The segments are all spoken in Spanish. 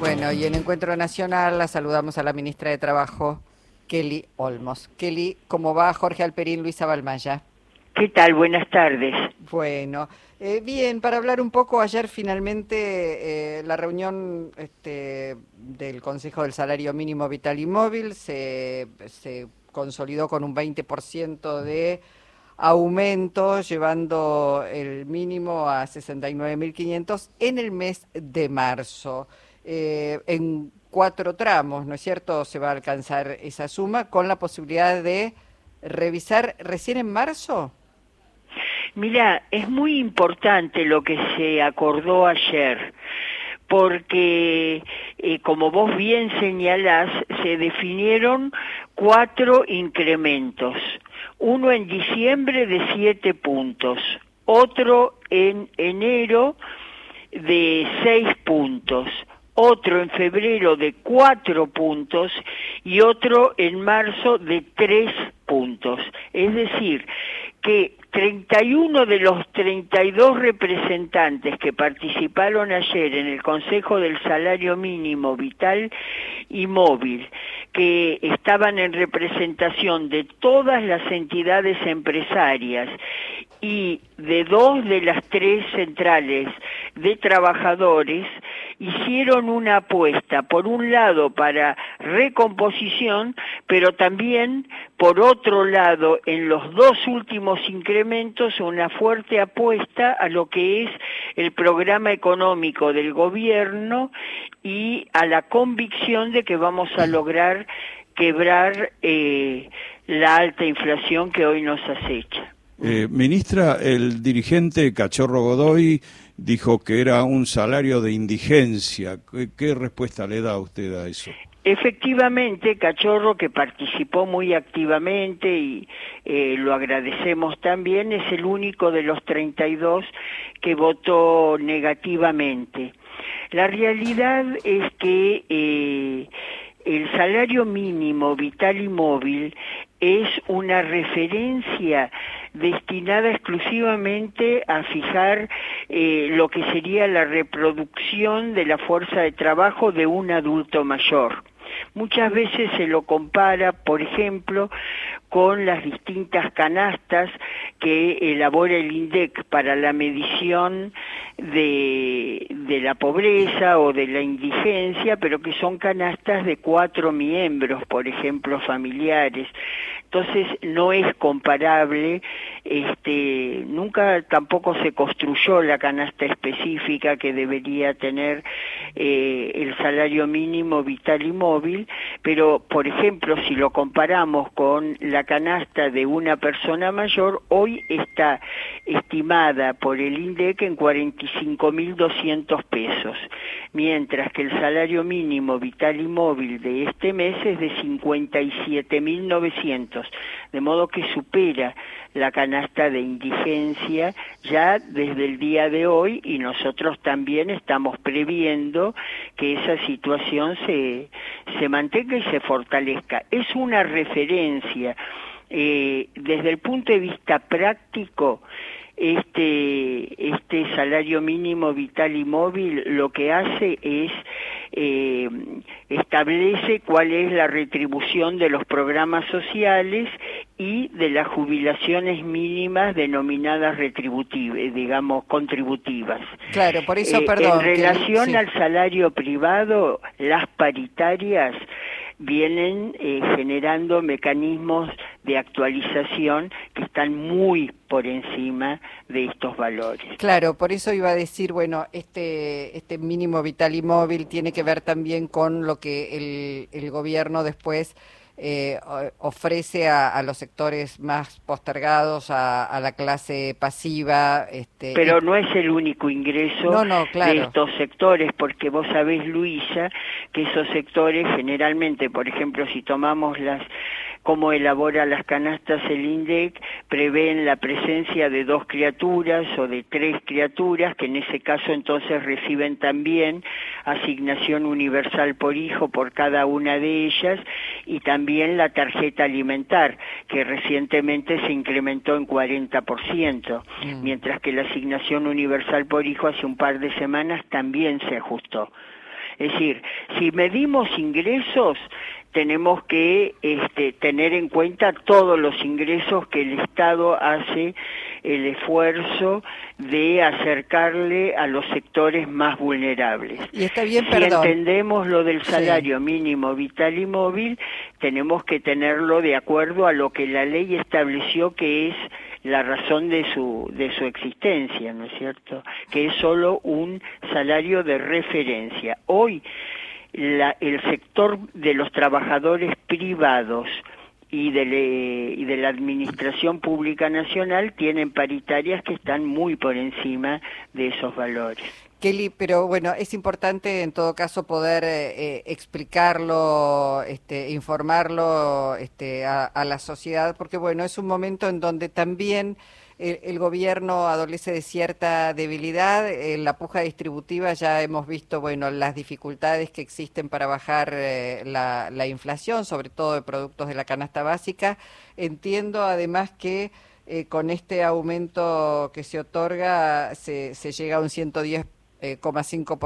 Bueno, y en Encuentro Nacional la saludamos a la ministra de Trabajo, Kelly Olmos. Kelly, ¿cómo va Jorge Alperín, Luisa Balmaya? ¿Qué tal? Buenas tardes. Bueno, eh, bien, para hablar un poco, ayer finalmente eh, la reunión este, del Consejo del Salario Mínimo Vital y Móvil se, se consolidó con un 20% de aumento, llevando el mínimo a 69.500 en el mes de marzo. Eh, en cuatro tramos, ¿no es cierto? Se va a alcanzar esa suma con la posibilidad de revisar recién en marzo. Mira, es muy importante lo que se acordó ayer, porque, eh, como vos bien señalás, se definieron cuatro incrementos. Uno en diciembre de siete puntos, otro en enero de seis puntos, otro en febrero de cuatro puntos y otro en marzo de tres puntos. Es decir, que 31 de los 32 representantes que participaron ayer en el Consejo del Salario Mínimo Vital y Móvil, que estaban en representación de todas las entidades empresarias y de dos de las tres centrales de trabajadores, hicieron una apuesta, por un lado, para recomposición, pero también, por otro lado, en los dos últimos incrementos, una fuerte apuesta a lo que es el programa económico del gobierno y a la convicción de que vamos a lograr quebrar eh, la alta inflación que hoy nos acecha. Eh, ministra, el dirigente Cachorro Godoy dijo que era un salario de indigencia. ¿Qué, respuesta le da usted a eso? Efectivamente, Cachorro, que participó muy activamente y eh, lo agradecemos también, es el único de los 32 que votó negativamente. La realidad es que eh, el salario mínimo vital y móvil es una referencia destinada exclusivamente a fijar eh, lo que sería la reproducción de la fuerza de trabajo de un adulto mayor. Muchas veces se lo compara, por ejemplo, con las distintas canastas que elabora el INDEC para la medición de, de, la pobreza o de la indigencia, pero que son canastas de cuatro miembros, por ejemplo, familiares. Entonces no es comparable, este, nunca tampoco se construyó la canasta específica que debería tener eh, el salario mínimo vital y móvil, pero por ejemplo si lo comparamos con la canasta de una persona mayor, hoy está estimada por el INDEC en 45.200 pesos, mientras que el salario mínimo vital y móvil de este mes es de 57.900 de modo que supera la canasta de indigencia ya desde el día de hoy y nosotros también estamos previendo que esa situación se, se mantenga y se fortalezca. Es una referencia eh, desde el punto de vista práctico este, este salario mínimo vital y móvil lo que hace es eh, establece cuál es la retribución de los programas sociales y de las jubilaciones mínimas denominadas retributivas, eh, digamos, contributivas. Claro, por eso, eh, perdón. En relación al salario privado, las paritarias vienen eh, generando mecanismos de actualización que están muy por encima de estos valores. Claro, por eso iba a decir, bueno, este, este mínimo vital y móvil tiene que ver también con lo que el, el gobierno después eh, ofrece a, los sectores más postergados, a, la clase pasiva. Este, Pero no es el único ingreso de estos sectores, porque vos sabés, Luisa, que esos sectores generalmente, por ejemplo, si tomamos las cómo elabora las canastas el INDEC, prevén la presencia de dos criaturas o de tres criaturas, que en ese caso entonces reciben también asignación universal por hijo por cada una de ellas, y también la tarjeta alimentar, que recientemente se incrementó en 40%, mm. mientras que la asignación universal por hijo hace un par de semanas también se ajustó. Es decir, si medimos ingresos, tenemos que este, tener en cuenta todos los ingresos que el Estado hace el esfuerzo de acercarle a los sectores más vulnerables. Y está bien, si entendemos lo del salario mínimo vital y móvil, tenemos que tenerlo de acuerdo a lo que la ley estableció que es la razón de su de su existencia, ¿no es cierto? Que es solo un salario de referencia. Hoy la, el sector de los trabajadores privados y de, y de la Administración Pública Nacional tienen paritarias que están muy por encima de esos valores. Kelly, pero bueno, es importante en todo caso poder eh, eh, explicarlo, este, informarlo este, a, la sociedad, porque bueno, es un momento en donde también el, gobierno adolece de cierta debilidad. En la puja distributiva ya hemos visto, bueno, las dificultades que existen para bajar eh, la, inflación, sobre todo de productos de la canasta básica. Entiendo además que eh, con este aumento que se otorga se, se llega a un 110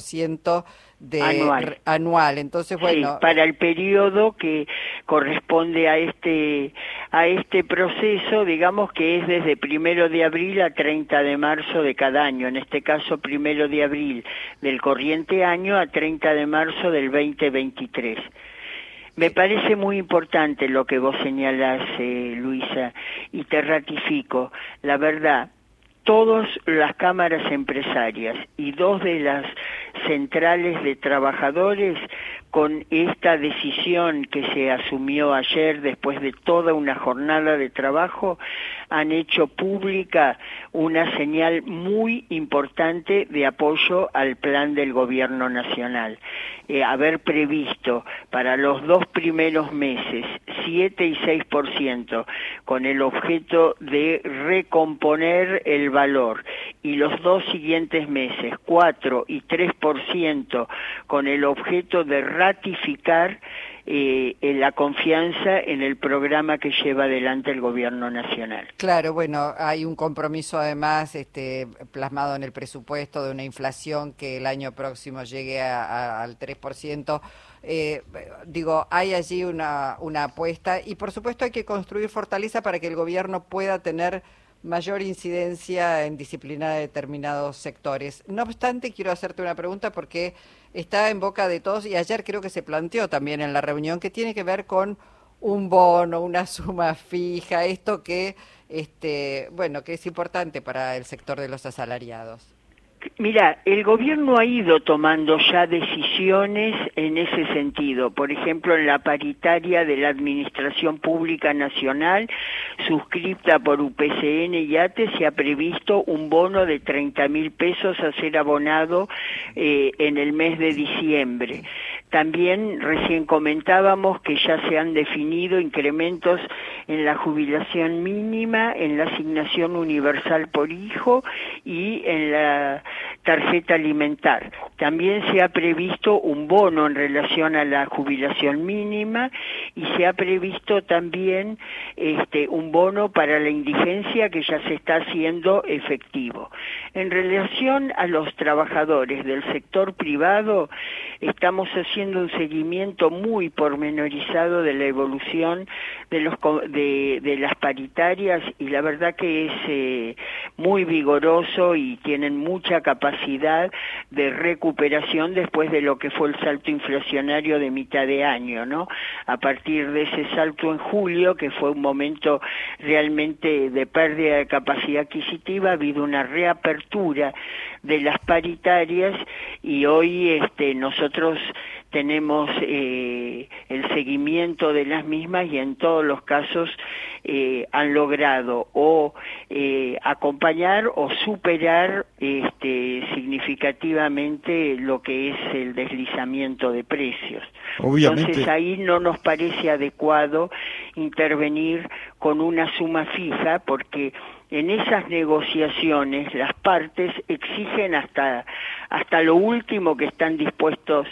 ciento de anual. anual. Entonces, bueno, para el periodo que corresponde a este a este proceso, digamos que es desde primero de abril a 30 de marzo de cada año. En este caso, primero de abril del corriente año a 30 de marzo del 2023. Me parece muy importante lo que vos señalás, eh, Luisa, y te ratifico. La verdad, todas las cámaras empresarias y dos de las centrales de trabajadores con esta decisión que se asumió ayer después de toda una jornada de trabajo, han hecho pública una señal muy importante de apoyo al plan del gobierno nacional. Eh, haber previsto para los dos primeros meses 7 y 6% con el objeto de recomponer el valor y los dos siguientes meses 4 y 3% con el objeto de ratificar eh, la confianza en el programa que lleva adelante el gobierno nacional. Claro, bueno, hay un compromiso además este, plasmado en el presupuesto de una inflación que el año próximo llegue al 3%. Eh, digo, hay allí una, una apuesta y por supuesto hay que construir fortaleza para que el gobierno pueda tener mayor incidencia en disciplinar determinados sectores. No obstante, quiero hacerte una pregunta porque está en boca de todos y ayer creo que se planteó también en la reunión que tiene que ver con un bono, una suma fija, esto que este, bueno, que es importante para el sector de los asalariados. Mira, el gobierno ha ido tomando ya decisiones en ese sentido. Por ejemplo, en la paritaria de la Administración Pública Nacional, suscripta por UPCN y ATE, se ha previsto un bono de 30 mil pesos a ser abonado eh, en el mes de diciembre. También recién comentábamos que ya se han definido incrementos en la jubilación mínima, en la asignación universal por hijo y en la tarjeta alimentar. También se ha previsto un bono en relación a la jubilación mínima y se ha previsto también este, un bono para la indigencia que ya se está haciendo efectivo. En relación a los trabajadores del sector privado, estamos haciendo un seguimiento muy pormenorizado de la evolución de, los, de, las paritarias y la verdad que es eh, muy vigoroso y tienen mucha capacidad de recuperación después de lo que fue el salto inflacionario de mitad de año, ¿no? A partir de ese salto en julio, que fue un momento realmente de pérdida de capacidad adquisitiva, ha habido una reapertura de las paritarias y hoy este, nosotros tenemos eh, el seguimiento de las mismas y en todos los casos eh, han logrado o eh, acompañar o superar este, significativamente lo que es el deslizamiento de precios. Entonces ahí no nos parece adecuado intervenir con una suma fija porque en esas negociaciones las partes exigen hasta hasta lo último que están dispuestos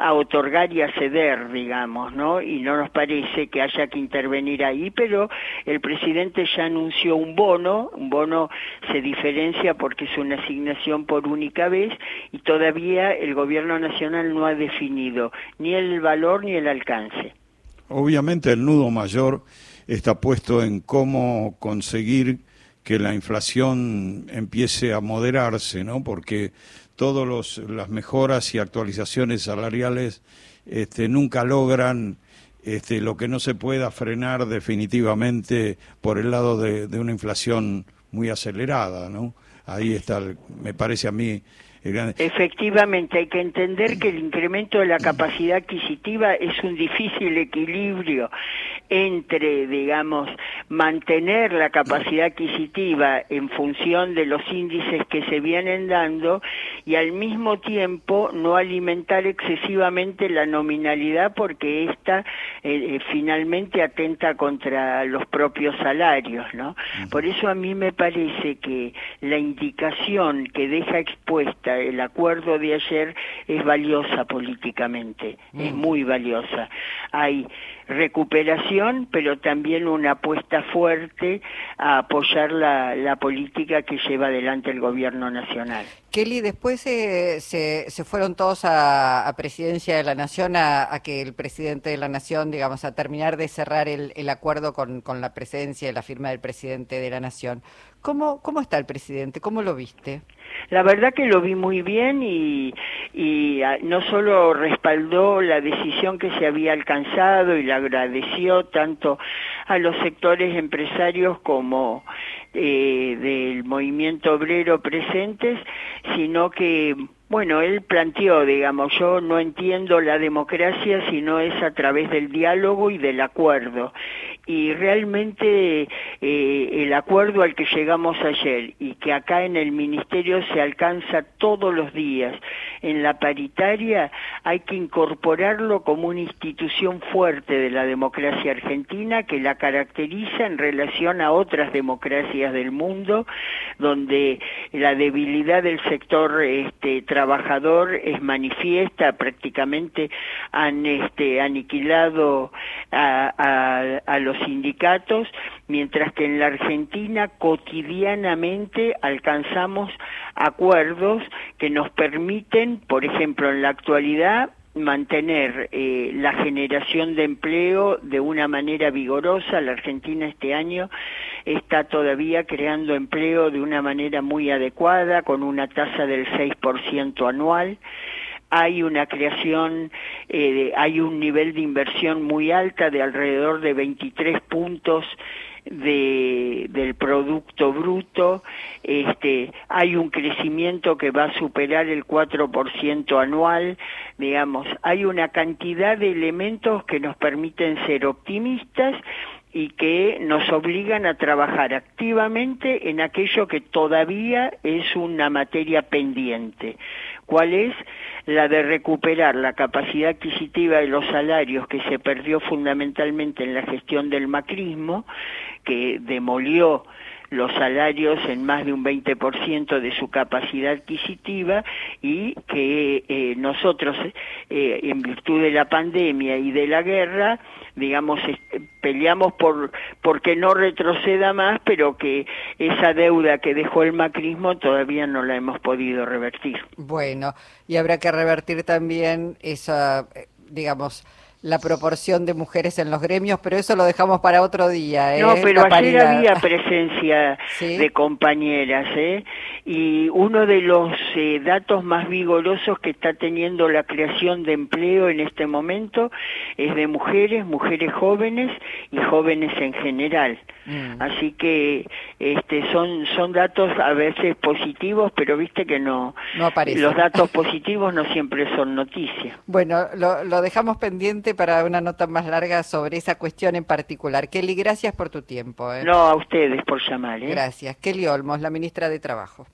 a otorgar y a ceder, digamos, ¿no? Y no nos parece que haya que intervenir ahí, pero el presidente ya anunció un bono, un bono se diferencia porque es una asignación por única vez y todavía el gobierno nacional no ha definido ni el valor ni el alcance. Obviamente el nudo mayor está puesto en cómo conseguir que la inflación empiece a moderarse, ¿no? Porque todas las mejoras y actualizaciones salariales este, nunca logran este, lo que no se pueda frenar definitivamente por el lado de, de una inflación muy acelerada, ¿no? Ahí está, me parece a mí, Efectivamente, hay que entender que el incremento de la capacidad adquisitiva es un difícil equilibrio entre, digamos, mantener la capacidad adquisitiva en función de los índices que se vienen dando y al mismo tiempo no alimentar excesivamente la nominalidad porque esta eh, eh, finalmente atenta contra los propios salarios, ¿no? Por eso a mí me parece que la indicación que deja expuesta el acuerdo de ayer es valiosa políticamente, es muy valiosa. Hay recuperación, pero también una apuesta fuerte a apoyar la, la política que lleva adelante el gobierno nacional. Kelly, después se, se, fueron todos a, Presidencia de la Nación a, que el presidente de la Nación, digamos, a terminar de cerrar el, el acuerdo con, con, la presidencia y la firma del presidente de la Nación. ¿Cómo, ¿Cómo está el presidente? ¿Cómo lo viste? La verdad que lo vi muy bien y, y ah, no solo respaldó la decisión que se había alcanzado y la agradeció tanto a los sectores empresarios como eh, del movimiento obrero presentes, sino que bueno, él planteó, digamos, yo no entiendo la democracia si no es a través del diálogo y del acuerdo. Y realmente eh, el acuerdo al que llegamos ayer y que acá en el Ministerio se alcanza todos los días en la paritaria, hay que incorporarlo como una institución fuerte de la democracia argentina que la caracteriza en relación a otras democracias del mundo, donde la debilidad del sector este, trabajador es manifiesta, prácticamente han este, aniquilado a, a los sindicatos, mientras que en la Argentina cotidianamente alcanzamos acuerdos que nos permiten, por ejemplo, en la actualidad, mantener eh, la generación de empleo de una manera vigorosa. La Argentina este año está todavía creando empleo de una manera muy adecuada, con una tasa del 6% anual. Hay una creación, eh, hay un nivel de inversión muy alta de alrededor de 23 puntos de, del producto bruto, este, hay un crecimiento que va a superar el 4% anual, digamos, hay una cantidad de elementos que nos permiten ser optimistas y que nos obligan a trabajar activamente en aquello que todavía es una materia pendiente. ¿Cuál es? La de recuperar la capacidad adquisitiva de los salarios que se perdió fundamentalmente en la gestión del macrismo, que demolió los salarios en más de un 20% de su capacidad adquisitiva y que eh, nosotros, eh, en virtud de la pandemia y de la guerra, digamos, peleamos por porque no retroceda más, pero que esa deuda que dejó el macrismo todavía no la hemos podido revertir. Bueno, y habrá que revertir también esa, eh, digamos, la proporción de mujeres en los gremios, pero eso lo dejamos para otro día. ¿eh? No, pero ayer había presencia de compañeras, ¿eh? y uno de los eh, datos más vigorosos que está teniendo la creación de empleo en este momento es de mujeres, mujeres jóvenes y jóvenes en general. Mm. Así que este, son, son datos a veces positivos, pero viste que no, no los datos positivos no siempre son noticias. Bueno, lo, lo dejamos pendiente para una nota más larga sobre esa cuestión en particular. Kelly, gracias por tu tiempo. ¿eh? No, a ustedes por llamar. ¿eh? Gracias. Kelly Olmos, la ministra de Trabajo.